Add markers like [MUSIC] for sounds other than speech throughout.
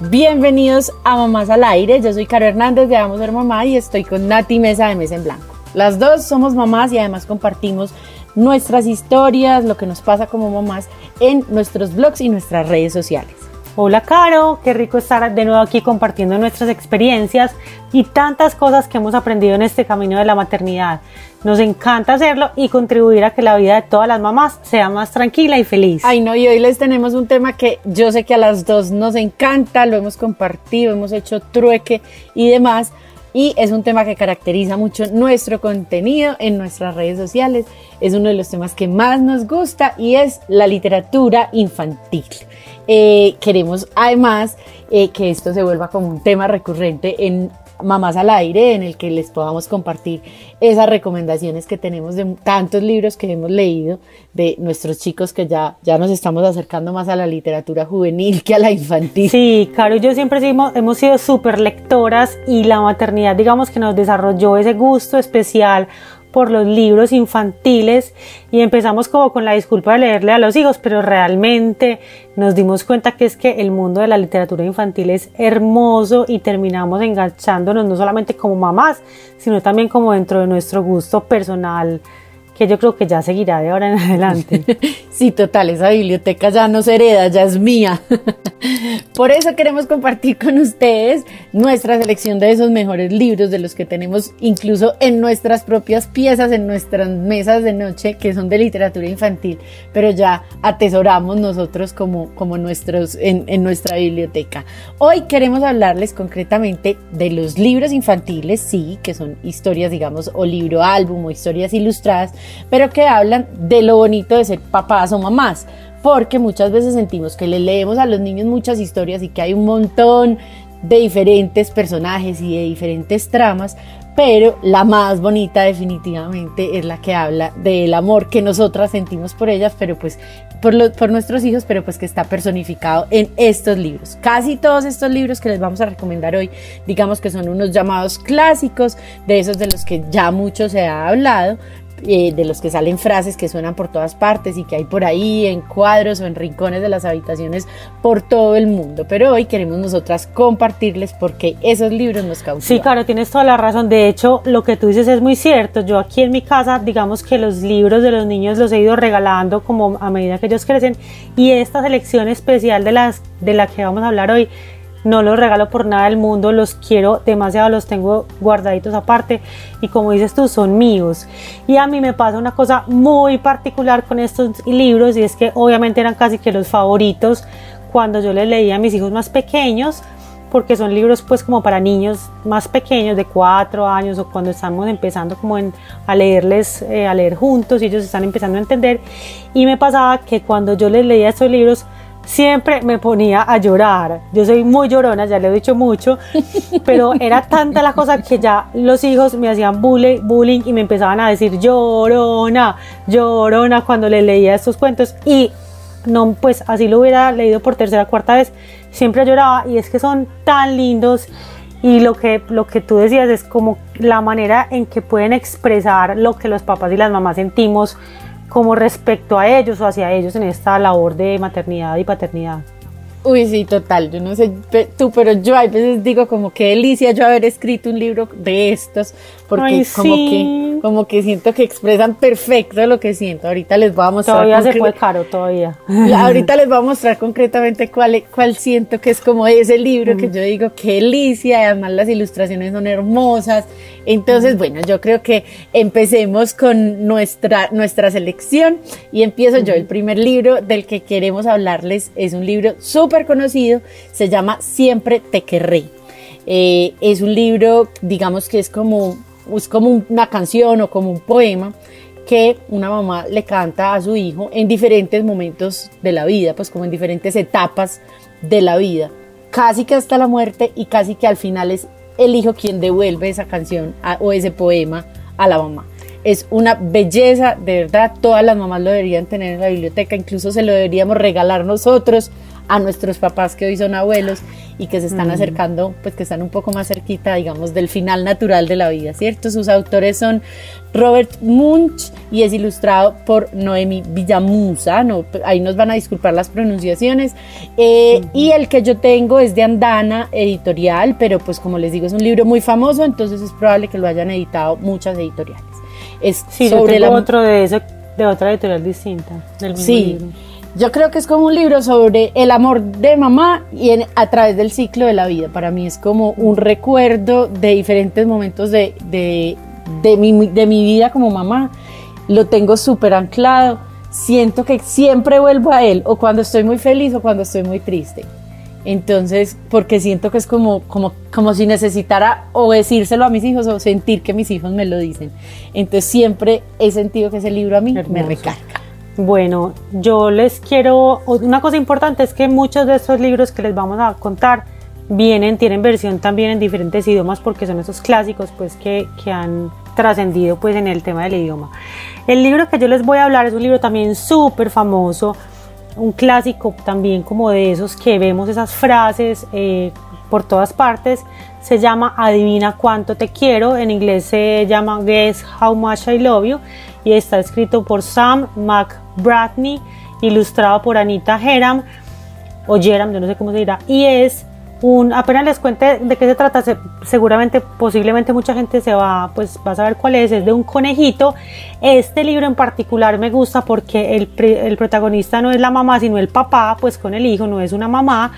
Bienvenidos a Mamás al Aire. Yo soy Caro Hernández de Vamos a Ser Mamá y estoy con Nati Mesa de Mesa en Blanco. Las dos somos mamás y además compartimos nuestras historias, lo que nos pasa como mamás en nuestros blogs y nuestras redes sociales. Hola Caro, qué rico estar de nuevo aquí compartiendo nuestras experiencias y tantas cosas que hemos aprendido en este camino de la maternidad. Nos encanta hacerlo y contribuir a que la vida de todas las mamás sea más tranquila y feliz. Ay no, y hoy les tenemos un tema que yo sé que a las dos nos encanta, lo hemos compartido, hemos hecho trueque y demás. Y es un tema que caracteriza mucho nuestro contenido en nuestras redes sociales. Es uno de los temas que más nos gusta y es la literatura infantil. Eh, queremos además eh, que esto se vuelva como un tema recurrente en Mamás al Aire, en el que les podamos compartir esas recomendaciones que tenemos de tantos libros que hemos leído de nuestros chicos que ya, ya nos estamos acercando más a la literatura juvenil que a la infantil. Sí, Caro yo siempre hemos, hemos sido súper lectoras y la maternidad digamos que nos desarrolló ese gusto especial por los libros infantiles y empezamos como con la disculpa de leerle a los hijos, pero realmente nos dimos cuenta que es que el mundo de la literatura infantil es hermoso y terminamos enganchándonos no solamente como mamás, sino también como dentro de nuestro gusto personal que yo creo que ya seguirá de ahora en adelante. [LAUGHS] sí, total, esa biblioteca ya no hereda, ya es mía. [LAUGHS] Por eso queremos compartir con ustedes nuestra selección de esos mejores libros, de los que tenemos incluso en nuestras propias piezas, en nuestras mesas de noche, que son de literatura infantil, pero ya atesoramos nosotros como, como nuestros, en, en nuestra biblioteca. Hoy queremos hablarles concretamente de los libros infantiles, sí, que son historias, digamos, o libro álbum o historias ilustradas, pero que hablan de lo bonito de ser papás o mamás, porque muchas veces sentimos que le leemos a los niños muchas historias y que hay un montón de diferentes personajes y de diferentes tramas, pero la más bonita definitivamente es la que habla del amor que nosotras sentimos por ellas, pero pues por, por, nuestros hijos, pero pues que está personificado en estos libros. Casi todos estos libros que les vamos a recomendar hoy, digamos que son unos llamados clásicos, de esos de los que ya mucho se ha hablado, eh, de los que salen frases que suenan por todas partes y que hay por ahí en cuadros o en rincones de las habitaciones por todo el mundo. Pero hoy queremos nosotras compartirles porque esos libros nos causan. Sí, claro, tienes toda la razón. De hecho, lo que tú dices es muy cierto. Yo aquí en mi casa, digamos que los libros de los niños los he ido regalando como a medida que ellos crecen y esta selección especial de las de la que vamos a hablar hoy no los regalo por nada del mundo, los quiero demasiado, los tengo guardaditos aparte y como dices tú, son míos. Y a mí me pasa una cosa muy particular con estos libros y es que obviamente eran casi que los favoritos cuando yo les leía a mis hijos más pequeños porque son libros pues como para niños más pequeños de cuatro años o cuando estamos empezando como a leerles, eh, a leer juntos y ellos están empezando a entender y me pasaba que cuando yo les leía estos libros siempre me ponía a llorar. Yo soy muy llorona, ya le he dicho mucho, [LAUGHS] pero era tanta la cosa que ya los hijos me hacían bullying, bullying y me empezaban a decir llorona, llorona cuando le leía estos cuentos. Y no, pues así lo hubiera leído por tercera cuarta vez, siempre lloraba. Y es que son tan lindos. Y lo que, lo que tú decías es como la manera en que pueden expresar lo que los papás y las mamás sentimos como respecto a ellos o hacia ellos en esta labor de maternidad y paternidad. Uy, sí, total. Yo no sé tú, pero yo a veces digo como qué delicia yo haber escrito un libro de estos, porque como que como que siento que expresan perfecto lo que siento. Ahorita les voy a mostrar. Todavía se fue caro, todavía. [LAUGHS] Ahorita les voy a mostrar concretamente cuál, cuál siento que es como ese libro que yo digo qué delicia, y además las ilustraciones son hermosas. Entonces, bueno, yo creo que empecemos con nuestra, nuestra selección y empiezo yo. El primer libro del que queremos hablarles es un libro súper conocido, se llama Siempre te querré. Eh, es un libro, digamos que es como, es como una canción o como un poema que una mamá le canta a su hijo en diferentes momentos de la vida, pues como en diferentes etapas de la vida, casi que hasta la muerte y casi que al final es el hijo quien devuelve esa canción o ese poema a la mamá. Es una belleza, de verdad, todas las mamás lo deberían tener en la biblioteca, incluso se lo deberíamos regalar nosotros a nuestros papás que hoy son abuelos y que se están acercando, pues que están un poco más cerquita, digamos, del final natural de la vida, ¿cierto? Sus autores son Robert Munch y es ilustrado por Noemi Villamusa, no, ahí nos van a disculpar las pronunciaciones, eh, y el que yo tengo es de Andana Editorial, pero pues como les digo es un libro muy famoso, entonces es probable que lo hayan editado muchas editoriales. Es sobre otro de, de otra editorial distinta, del mismo sí. Yo creo que es como un libro sobre el amor de mamá y a través del ciclo de la vida. Para mí es como un recuerdo de diferentes momentos de, de, de, mi, de mi vida como mamá. Lo tengo súper anclado. Siento que siempre vuelvo a él, o cuando estoy muy feliz o cuando estoy muy triste. Entonces, porque siento que es como, como, como si necesitara o decírselo a mis hijos o sentir que mis hijos me lo dicen. Entonces, siempre he sentido que ese libro a mí me recarga. Bueno, yo les quiero, una cosa importante es que muchos de estos libros que les vamos a contar vienen, tienen versión también en diferentes idiomas porque son esos clásicos pues que, que han trascendido pues en el tema del idioma. El libro que yo les voy a hablar es un libro también súper famoso, un clásico también como de esos que vemos esas frases eh, por todas partes. Se llama Adivina cuánto te quiero, en inglés se llama Guess How Much I Love You y está escrito por Sam McBratney, ilustrado por Anita Heram, o Jeram, yo no sé cómo se dirá, y es un, apenas les cuente de qué se trata, seguramente, posiblemente mucha gente se va, pues va a saber cuál es, es de un conejito. Este libro en particular me gusta porque el, el protagonista no es la mamá, sino el papá, pues con el hijo, no es una mamá,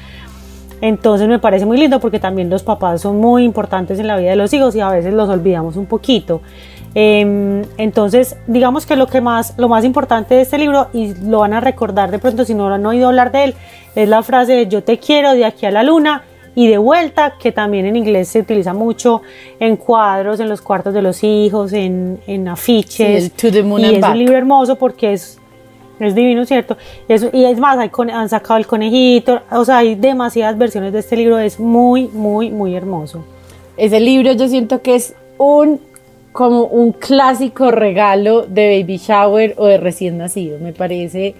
entonces me parece muy lindo porque también los papás son muy importantes en la vida de los hijos y a veces los olvidamos un poquito. Em, entonces, digamos que lo que más, lo más importante de este libro, y lo van a recordar de pronto si no han oído hablar de él, es la frase de yo te quiero de aquí a la luna y de vuelta, que también en inglés se utiliza mucho en cuadros, en los cuartos de los hijos, en, en afiches. y es un libro hermoso porque es, es divino, ¿cierto? y es más, hay, han sacado el conejito, o sea, hay demasiadas versiones de este libro, es muy, muy, muy hermoso. Ese libro yo siento que es un como un clásico regalo de baby shower o de recién nacido. Me parece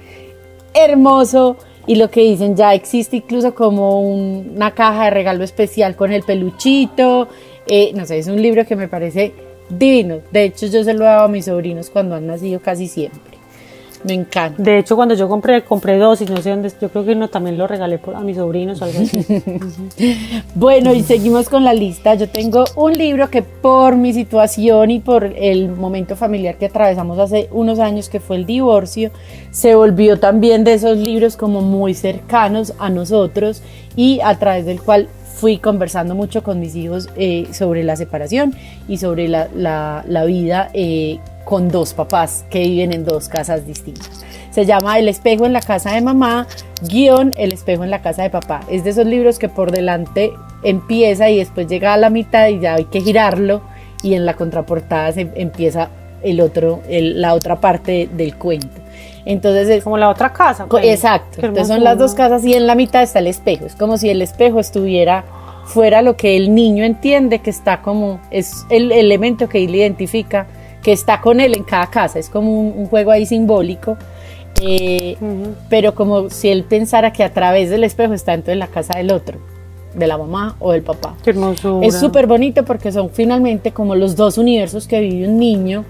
hermoso y lo que dicen ya existe incluso como una caja de regalo especial con el peluchito. Eh, no sé, es un libro que me parece divino. De hecho, yo se lo he dado a mis sobrinos cuando han nacido casi siempre. Me encanta. De hecho, cuando yo compré, compré dos y no sé dónde, yo creo que uno también lo regalé a mis sobrinos o algo así. [LAUGHS] bueno, y seguimos con la lista. Yo tengo un libro que por mi situación y por el momento familiar que atravesamos hace unos años, que fue el divorcio, se volvió también de esos libros como muy cercanos a nosotros y a través del cual fui conversando mucho con mis hijos eh, sobre la separación y sobre la, la, vida eh, con dos papás que viven en dos casas distintas. Se llama El espejo en la casa de mamá, guion El espejo en la casa de papá. Es de esos libros que por delante empieza y después llega a la mitad y ya hay que girarlo y en la contraportada se empieza el otro, la otra parte del cuento. Entonces es como la otra casa. Pues. Exacto. Entonces son las dos casas y en la mitad está el espejo. Es como si el espejo estuviera fuera lo que el niño entiende que está como es el elemento que él identifica que está con él en cada casa. Es como un, juego ahí simbólico. Eh, pero como si él pensara que a través del espejo está dentro de la casa del otro, de la mamá o del papá. Qué hermosura. Es súper bonito porque son finalmente como los dos universos que vive un niño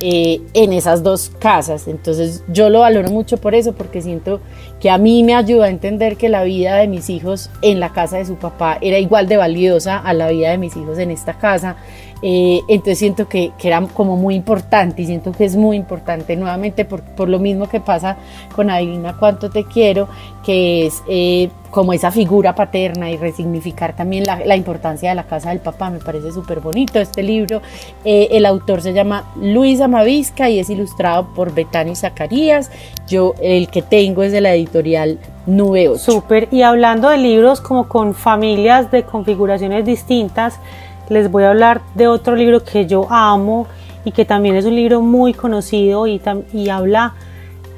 eh, en esas dos casas. Entonces yo lo valoro mucho por eso, porque siento que a mí me ayuda a entender que la vida de mis hijos en la casa de su papá era igual de valiosa a la vida de mis hijos en esta casa eh, entonces siento que, era como muy importante y siento que es muy importante nuevamente por, por lo mismo que pasa con Adivina cuánto te quiero, que es eh, como esa figura paterna y resignificar también la, la, importancia de la casa del papá. Me parece súper bonito este libro. Eh, el autor se llama Luis Amavisca y es ilustrado por Betani Zacarías. Yo el que tengo es de la editorial Nube 8. Súper. Y hablando de libros como con familias de configuraciones distintas, les voy a hablar de otro libro que yo amo y que también es un libro muy conocido y, y habla,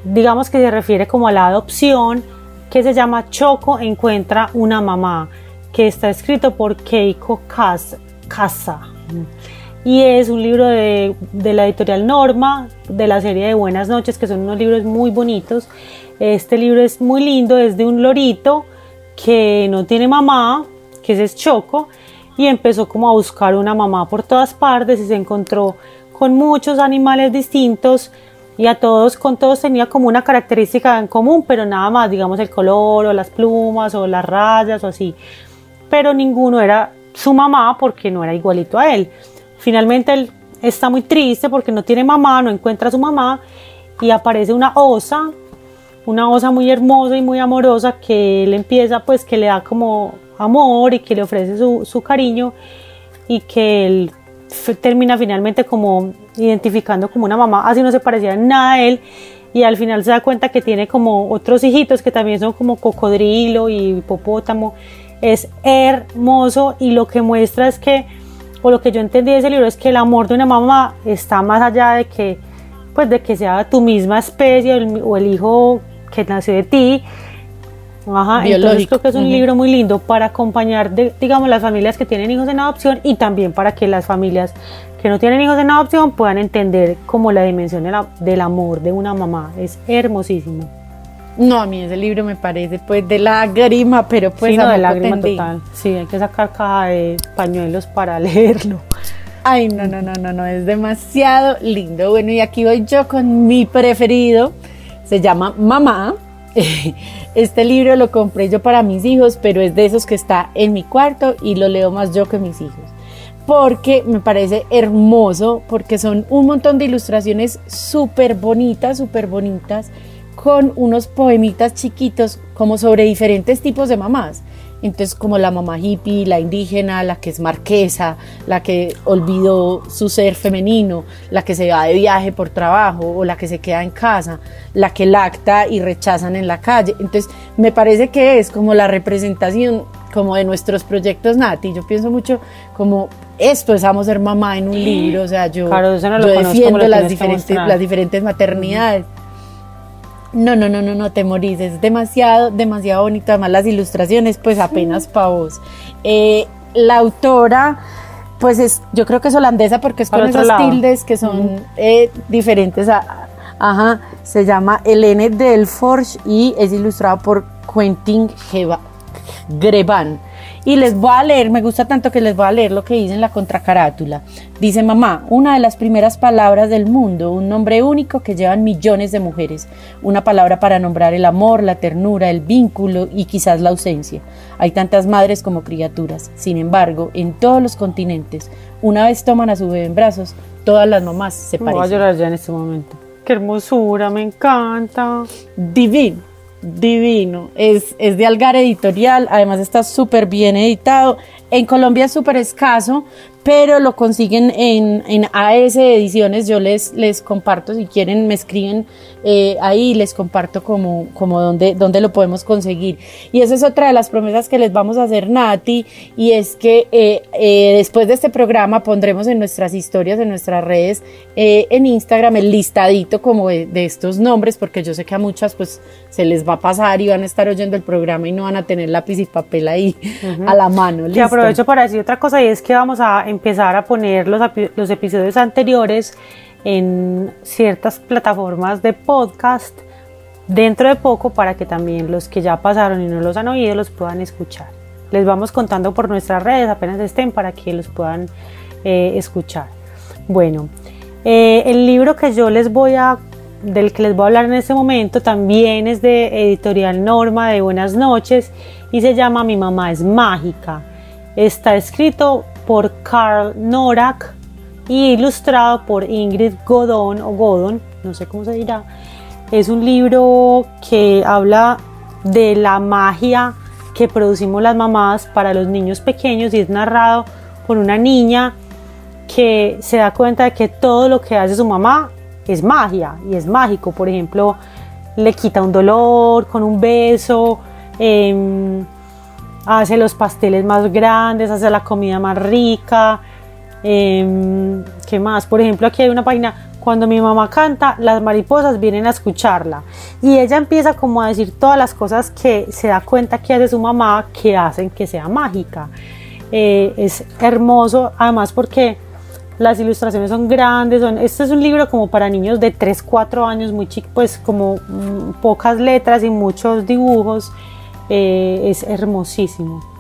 digamos que se refiere como a la adopción, que se llama Choco encuentra una mamá, que está escrito por Keiko casa. Y es un libro de, de la editorial Norma, de la serie de Buenas noches, que son unos libros muy bonitos. Este libro es muy lindo, es de un lorito que no tiene mamá, que es Choco, y empezó como a buscar una mamá por todas partes y se encontró con muchos animales distintos y a todos, con todos tenía como una característica en común, pero nada más, digamos el color o las plumas o las rayas o así. Pero ninguno era su mamá porque no era igualito a él. Finalmente él está muy triste porque no tiene mamá, no encuentra a su mamá y aparece una osa, una osa muy hermosa y muy amorosa que él empieza pues que le da como amor y que le ofrece su, su cariño y que él termina finalmente como identificando como una mamá, así no se parecía nada a él y al final se da cuenta que tiene como otros hijitos que también son como cocodrilo y hipopótamo. Es hermoso y lo que muestra es que, o lo que yo entendí de ese libro es que el amor de una mamá está más allá de que, pues de que sea tu misma especie o el hijo que nació de ti, Ajá, entonces creo que es un libro muy lindo para acompañar, de, digamos, las familias que tienen hijos en adopción y también para que las familias que no tienen hijos en adopción puedan entender como la dimensión del amor de una mamá. Es hermosísimo. No, a mí ese libro me parece pues de lágrima, pero pues sí, no, de lágrima total. Sí, hay que sacar caja de pañuelos para [LAUGHS] leerlo. Ay, no, no, no, no, no, es demasiado lindo. Bueno, y aquí voy yo con mi preferido. Se llama Mamá [LAUGHS] Este libro lo compré yo para mis hijos, pero es de esos que está en mi cuarto y lo leo más yo que mis hijos. Porque me parece hermoso, porque son un montón de ilustraciones súper bonitas, súper bonitas, con unos poemitas chiquitos como sobre diferentes tipos de mamás. Entonces, como la mamá hippie, la indígena, la que es marquesa, la que olvidó su ser femenino, la que se va de viaje por trabajo o la que se queda en casa, la que lacta y rechazan en la calle. Entonces, me parece que es como la representación como de nuestros proyectos Nati. Yo pienso mucho como esto es Amo ser mamá en un libro, o sea, yo, defiendo las diferentes, las diferentes maternidades. No, no, no, no, no te morís. Es demasiado, demasiado bonito. Además, las ilustraciones, pues apenas para vos. Eh, la autora, pues es, yo creo que es holandesa porque es con esas tildes que son eh, diferentes. ajá, se llama Helene Delforge y es ilustrado por Quentin Greban. Y les voy a leer, me gusta tanto que les voy a leer lo que dice en la contracarátula. Dice mamá, una de las primeras palabras del mundo, un nombre único que llevan millones de mujeres, una palabra para nombrar el amor, la ternura, el vínculo y quizás la ausencia. Hay tantas madres como criaturas. Sin embargo, en todos los continentes, una vez toman a su bebé en brazos, todas las mamás se parecen. Voy a llorar ya en este momento. Qué hermosura, me encanta. Divino divino. Es, es de Algar Editorial, además está súper bien editado. En Colombia es súper escaso, pero lo consiguen en, en AS Ediciones. Yo les, les comparto, si quieren, me escriben eh, ahí les comparto como, como dónde, dónde lo podemos conseguir. Y esa es otra de las promesas que les vamos a hacer, Nati, y es que eh, eh, después de este programa pondremos en nuestras historias, en nuestras redes, en Instagram, el listadito como de, estos nombres, porque yo sé que a muchas pues se les va a pasar y van a estar oyendo el programa y no van a tener lápiz y papel ahí a la mano. Y aprovecho para decir otra cosa y es que vamos a empezar a poner los, los episodios anteriores en ciertas plataformas de podcast dentro de poco para que también los que ya pasaron y no los han oído los puedan escuchar. Les vamos contando por nuestras redes apenas estén para que los puedan eh, escuchar. Bueno, eh, el libro que yo les voy a del que les voy a hablar en este momento también es de editorial Norma de Buenas noches y se llama Mi mamá es mágica. Está escrito por Carl Norak y ilustrado por Ingrid Godon o Godon, no sé cómo se dirá. Es un libro que habla de la magia que producimos las mamás para los niños pequeños y es narrado por una niña que se da cuenta de que todo lo que hace su mamá es magia y es mágico. Por ejemplo, le quita un dolor con un beso, em, hace los pasteles más grandes, hace la comida más rica. Em, ¿Qué más? Por ejemplo, aquí hay una página, cuando mi mamá canta, las mariposas vienen a escucharla. Y ella empieza como a decir todas las cosas que se da cuenta que hace su mamá que hacen que sea mágica. eh, es hermoso, además porque las ilustraciones son grandes, son, este es un libro como para niños de 3, 4 años, muy chico, pues como mm, pocas letras y muchos dibujos, eh, es hermosísimo.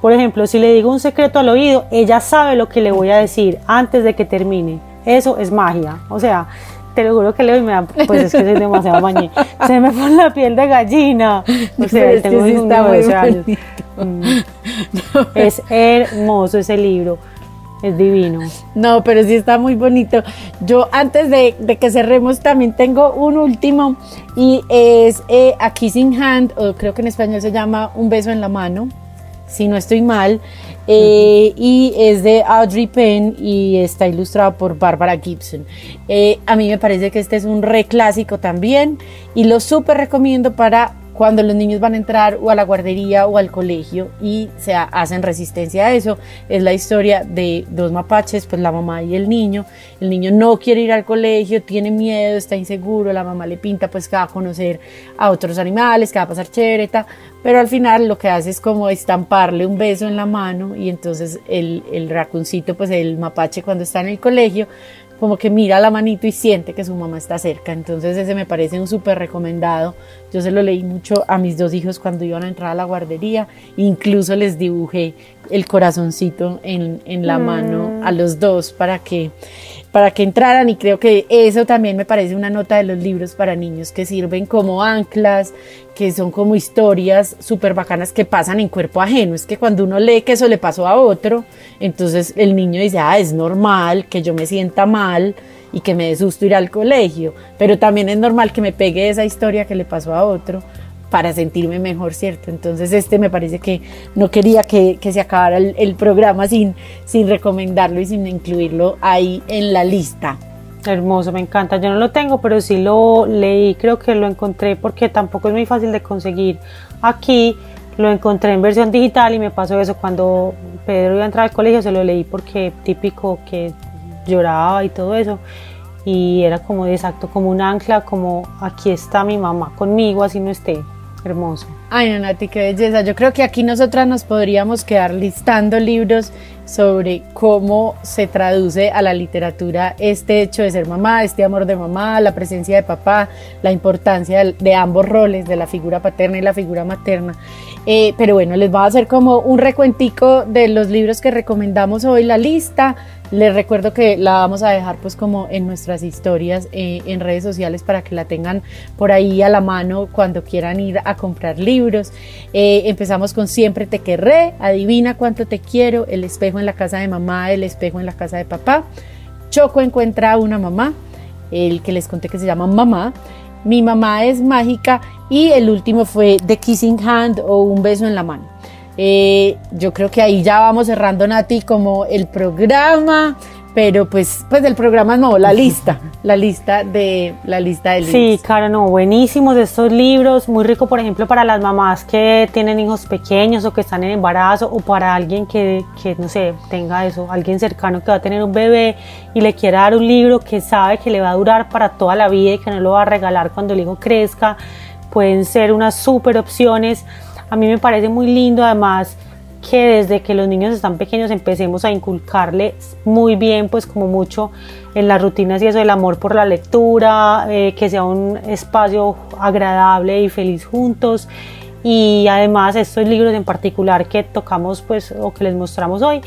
Por ejemplo, si le digo un secreto al oído, ella sabe lo que le voy a decir antes de que termine. Eso es magia. O sea, te lo juro que leo y me da, pues es que soy demasiado mañé. [LAUGHS] Se me pone la piel de gallina. O sea, tengo un años. Mm. Es hermoso ese libro. Es divino. No, pero sí está muy bonito. Yo antes de, que cerremos también tengo un último y es eh, A Kissing Hand, o creo que en español se llama Un beso en la mano, si no estoy mal. Eh, y es de Audrey Penn y está ilustrado por Barbara Gibson. Eh, a mí me parece que este es un re clásico también y lo súper recomiendo para cuando los niños van a entrar o a la guardería o al colegio y se hacen resistencia a eso. Es la historia de dos mapaches, pues la mamá y el niño. El niño no quiere ir al colegio, tiene miedo, está inseguro, la mamá le pinta pues que va a conocer a otros animales, que va a pasar chévere, pero al final lo que hace es como estamparle un beso en la mano y entonces el, el racuncito, pues el mapache cuando está en el colegio, como que mira la manito y siente que su mamá está cerca. Entonces ese me parece un súper recomendado. Yo se lo leí mucho a mis dos hijos cuando iban a entrar a la guardería. Incluso les dibujé el corazoncito en, en la mano a los dos para que para que entraran y creo que eso también me parece una nota de los libros para niños que sirven como anclas, que son como historias súper bacanas que pasan en cuerpo ajeno. Es que cuando uno lee que eso le pasó a otro, entonces el niño dice, ah, es normal que yo me sienta mal y que me dé susto ir al colegio, pero también es normal que me pegue esa historia que le pasó a otro para sentirme mejor, ¿cierto? Entonces este me parece que no quería que, se acabara el, programa sin, sin recomendarlo y sin incluirlo ahí en la lista. Hermoso, me encanta. Yo no lo tengo, pero sí lo leí, creo que lo encontré porque tampoco es muy fácil de conseguir aquí. Lo encontré en versión digital y me pasó eso cuando Pedro iba a entrar al colegio, se lo leí porque típico que lloraba y todo eso. Y era como exacto, como un ancla, como aquí está mi mamá conmigo, así no esté. Hermoso. Ay, Nati, qué belleza. Yo creo que aquí nosotras nos podríamos quedar listando libros sobre cómo se traduce a la literatura este hecho de ser mamá, este amor de mamá, la presencia de papá, la importancia de, ambos roles, de la figura paterna y la figura materna. Eh, pero bueno, les voy a hacer como un recuentico de los libros que recomendamos hoy, la lista. Les recuerdo que la vamos a dejar pues como en nuestras historias eh, en redes sociales para que la tengan por ahí a la mano cuando quieran ir a comprar libros. Eh, empezamos con Siempre te querré, Adivina cuánto te quiero, El espejo en la casa de mamá, El espejo en la casa de papá. Choco encuentra a una mamá, el que les conté que se llama Mamá. Mi mamá es mágica y el último fue The Kissing Hand o Un beso en la mano. Eh, yo creo que ahí ya vamos cerrando, Nati, como el programa, pero pues, pues del programa no, la lista, [LAUGHS] la lista de la lista de libros. Sí, claro, no, buenísimos estos libros, muy rico, por ejemplo, para las mamás que tienen hijos pequeños o que están en embarazo o para alguien que, que no sé, tenga eso, alguien cercano que va a tener un bebé y le quiera dar un libro que sabe que le va a durar para toda la vida y que no lo va a regalar cuando el hijo crezca, pueden ser unas súper opciones a mí me parece muy lindo además que desde que los niños están pequeños empecemos a inculcarles muy bien, pues como mucho en las rutinas y eso del amor por la lectura, eh, que sea un espacio agradable y feliz juntos. Y además estos libros en particular que tocamos pues o que les mostramos hoy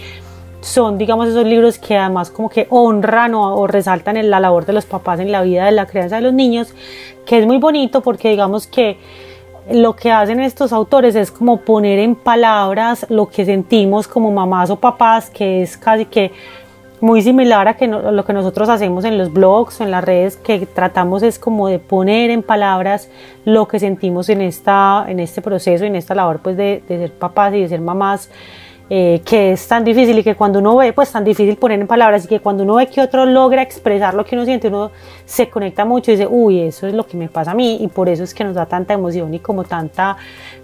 son digamos esos libros que además como que honran o, o resaltan en la labor de los papás en la vida de la crianza de los niños, que es muy bonito porque digamos que lo que hacen estos autores es como poner en palabras lo que sentimos como mamás o papás, que es casi que muy similar a, que lo que nosotros hacemos en los blogs o en las redes, que tratamos es como de poner en palabras lo que sentimos en, esta, en este proceso, en esta labor pues de, de ser papás y de ser mamás eh, que es tan difícil y que cuando uno ve, pues tan difícil poner en palabras y que cuando uno ve que otro logra expresar lo que uno siente, uno se conecta mucho y dice, uy, eso es lo que me pasa a mí y por eso es que nos da tanta emoción y como tanta,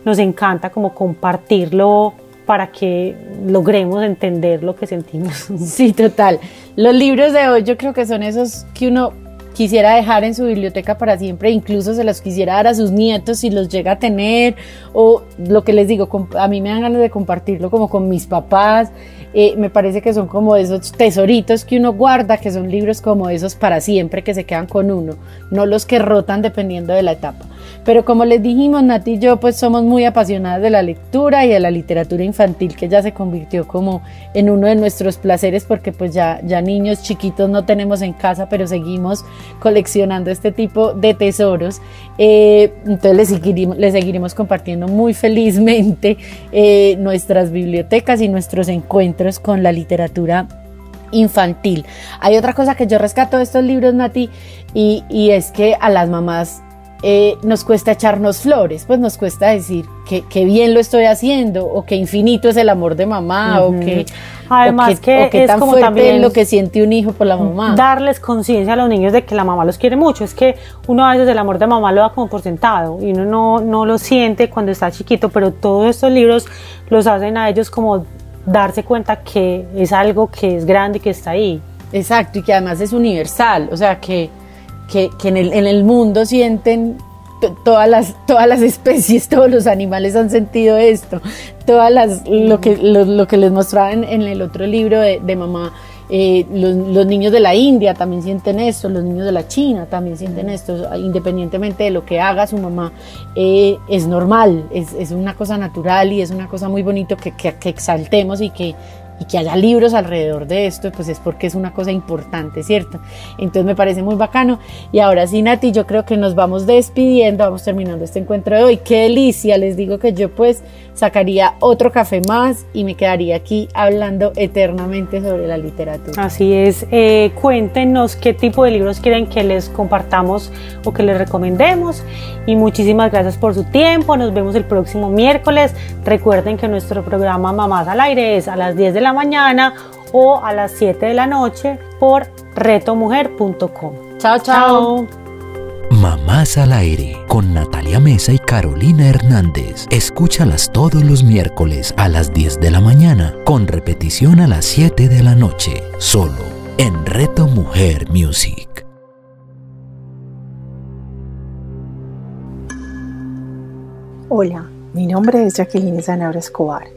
nos encanta como compartirlo para que logremos entender lo que sentimos. Sí, total. Los libros de hoy yo creo que son esos que uno quisiera dejar en su biblioteca para siempre, incluso se los quisiera dar a sus nietos si los llega a tener, o lo que les digo, a mí me dan ganas de compartirlo como con mis papás, eh, me parece que son como esos tesoritos que uno guarda, que son libros como esos para siempre, que se quedan con uno, no los que rotan dependiendo de la etapa. Pero como les dijimos, Nati y yo pues somos muy apasionadas de la lectura y de la literatura infantil que ya se convirtió como en uno de nuestros placeres porque pues ya, ya niños chiquitos no tenemos en casa, pero seguimos coleccionando este tipo de tesoros. Eh, entonces les seguiremos, les seguiremos compartiendo muy felizmente eh, nuestras bibliotecas y nuestros encuentros con la literatura infantil. Hay otra cosa que yo rescato de estos libros, Nati, y, y es que a las mamás eh, nos cuesta echarnos flores, pues nos cuesta decir que, bien lo estoy haciendo, o que infinito es el amor de mamá, o que además que, es tan como también lo que siente un hijo por la mamá. Darles conciencia a los niños de que la mamá los quiere mucho. Es que uno a veces el amor de mamá lo da como por sentado y uno no, no lo siente cuando está chiquito, pero todos estos libros los hacen a ellos como darse cuenta que es algo que es grande y que está ahí. Exacto, y que además es universal, o sea que que, en, el, en, el, mundo sienten todas las, todas las especies, [LAUGHS] todos los animales han sentido esto, todas las, lo, que, lo, que les mostraba en, el otro libro de, de mamá, eh, los, niños de la India también sienten esto, los niños de la China también sienten esto, independientemente de lo que haga su mamá, eh, es normal, es, es, una cosa natural y es una cosa muy bonito que, que, que exaltemos y que y que haya libros alrededor de esto, pues es porque es una cosa importante, ¿cierto? Entonces me parece muy bacano. Y ahora sí, Nati, yo creo que nos vamos despidiendo, vamos terminando este encuentro de hoy. Qué delicia, les digo que yo pues sacaría otro café más y me quedaría aquí hablando eternamente sobre la literatura. Así es, eh, cuéntenos qué tipo de libros quieren que les compartamos o que les recomendemos. Y muchísimas gracias por su tiempo, nos vemos el próximo miércoles. Recuerden que nuestro programa Mamás al Aire es a las 10 de la mañana o a las 7 de la noche por retomujer.com. Chao, chao. Mamás al aire con Natalia Mesa y Carolina Hernández. Escúchalas todos los miércoles a las 10 de la mañana con repetición a las 7 de la noche, solo en Reto Mujer Music. Hola, mi nombre es Jacqueline Zanabra Escobar